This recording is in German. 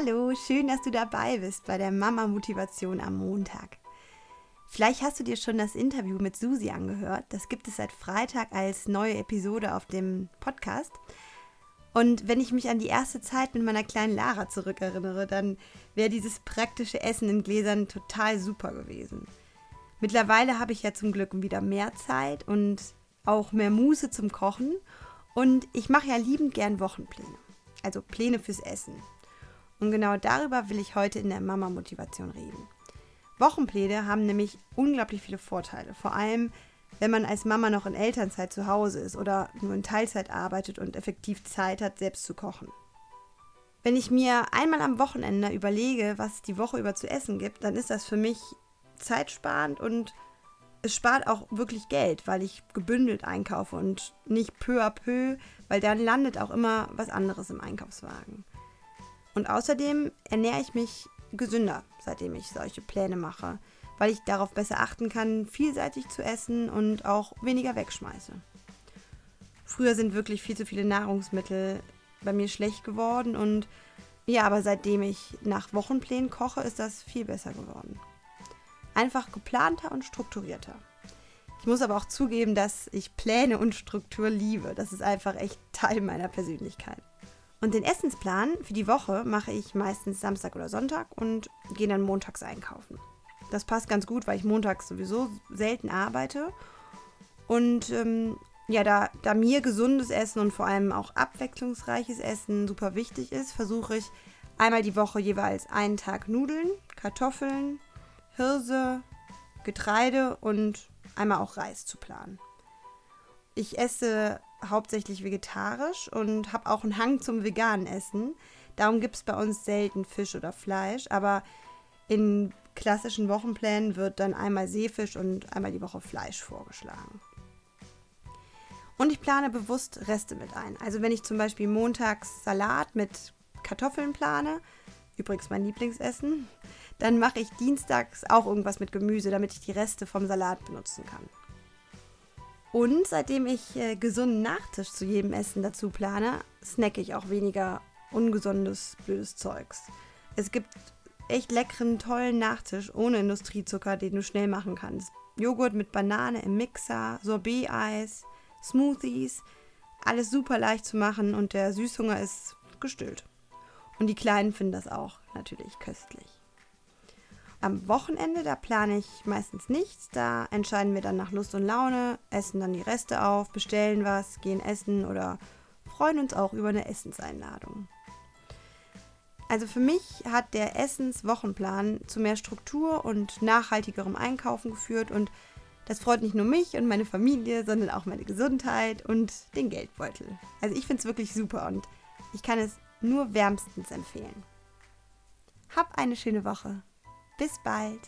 Hallo, schön, dass du dabei bist bei der Mama Motivation am Montag. Vielleicht hast du dir schon das Interview mit Susi angehört. Das gibt es seit Freitag als neue Episode auf dem Podcast. Und wenn ich mich an die erste Zeit mit meiner kleinen Lara zurückerinnere, dann wäre dieses praktische Essen in Gläsern total super gewesen. Mittlerweile habe ich ja zum Glück wieder mehr Zeit und auch mehr Muße zum Kochen. Und ich mache ja liebend gern Wochenpläne. Also Pläne fürs Essen. Und genau darüber will ich heute in der Mama-Motivation reden. Wochenpläne haben nämlich unglaublich viele Vorteile. Vor allem, wenn man als Mama noch in Elternzeit zu Hause ist oder nur in Teilzeit arbeitet und effektiv Zeit hat, selbst zu kochen. Wenn ich mir einmal am Wochenende überlege, was es die Woche über zu essen gibt, dann ist das für mich zeitsparend und es spart auch wirklich Geld, weil ich gebündelt einkaufe und nicht peu à peu, weil dann landet auch immer was anderes im Einkaufswagen. Und außerdem ernähre ich mich gesünder, seitdem ich solche Pläne mache, weil ich darauf besser achten kann, vielseitig zu essen und auch weniger wegschmeiße. Früher sind wirklich viel zu viele Nahrungsmittel bei mir schlecht geworden und ja, aber seitdem ich nach Wochenplänen koche, ist das viel besser geworden. Einfach geplanter und strukturierter. Ich muss aber auch zugeben, dass ich Pläne und Struktur liebe. Das ist einfach echt Teil meiner Persönlichkeit. Und den Essensplan für die Woche mache ich meistens Samstag oder Sonntag und gehe dann montags einkaufen. Das passt ganz gut, weil ich montags sowieso selten arbeite. Und ähm, ja, da, da mir gesundes Essen und vor allem auch abwechslungsreiches Essen super wichtig ist, versuche ich einmal die Woche jeweils einen Tag Nudeln, Kartoffeln, Hirse, Getreide und einmal auch Reis zu planen. Ich esse hauptsächlich vegetarisch und habe auch einen Hang zum veganen Essen. Darum gibt es bei uns selten Fisch oder Fleisch, aber in klassischen Wochenplänen wird dann einmal Seefisch und einmal die Woche Fleisch vorgeschlagen. Und ich plane bewusst Reste mit ein. Also wenn ich zum Beispiel montags Salat mit Kartoffeln plane, übrigens mein Lieblingsessen, dann mache ich dienstags auch irgendwas mit Gemüse, damit ich die Reste vom Salat benutzen kann. Und seitdem ich äh, gesunden Nachtisch zu jedem Essen dazu plane, snacke ich auch weniger ungesundes, blödes Zeugs. Es gibt echt leckeren, tollen Nachtisch ohne Industriezucker, den du schnell machen kannst. Joghurt mit Banane im Mixer, Sorbet-Eis, Smoothies, alles super leicht zu machen und der Süßhunger ist gestillt. Und die Kleinen finden das auch natürlich köstlich. Am Wochenende, da plane ich meistens nichts. Da entscheiden wir dann nach Lust und Laune, essen dann die Reste auf, bestellen was, gehen essen oder freuen uns auch über eine Essenseinladung. Also für mich hat der Essenswochenplan zu mehr Struktur und nachhaltigerem Einkaufen geführt und das freut nicht nur mich und meine Familie, sondern auch meine Gesundheit und den Geldbeutel. Also ich finde es wirklich super und ich kann es nur wärmstens empfehlen. Hab eine schöne Woche. Bis bald.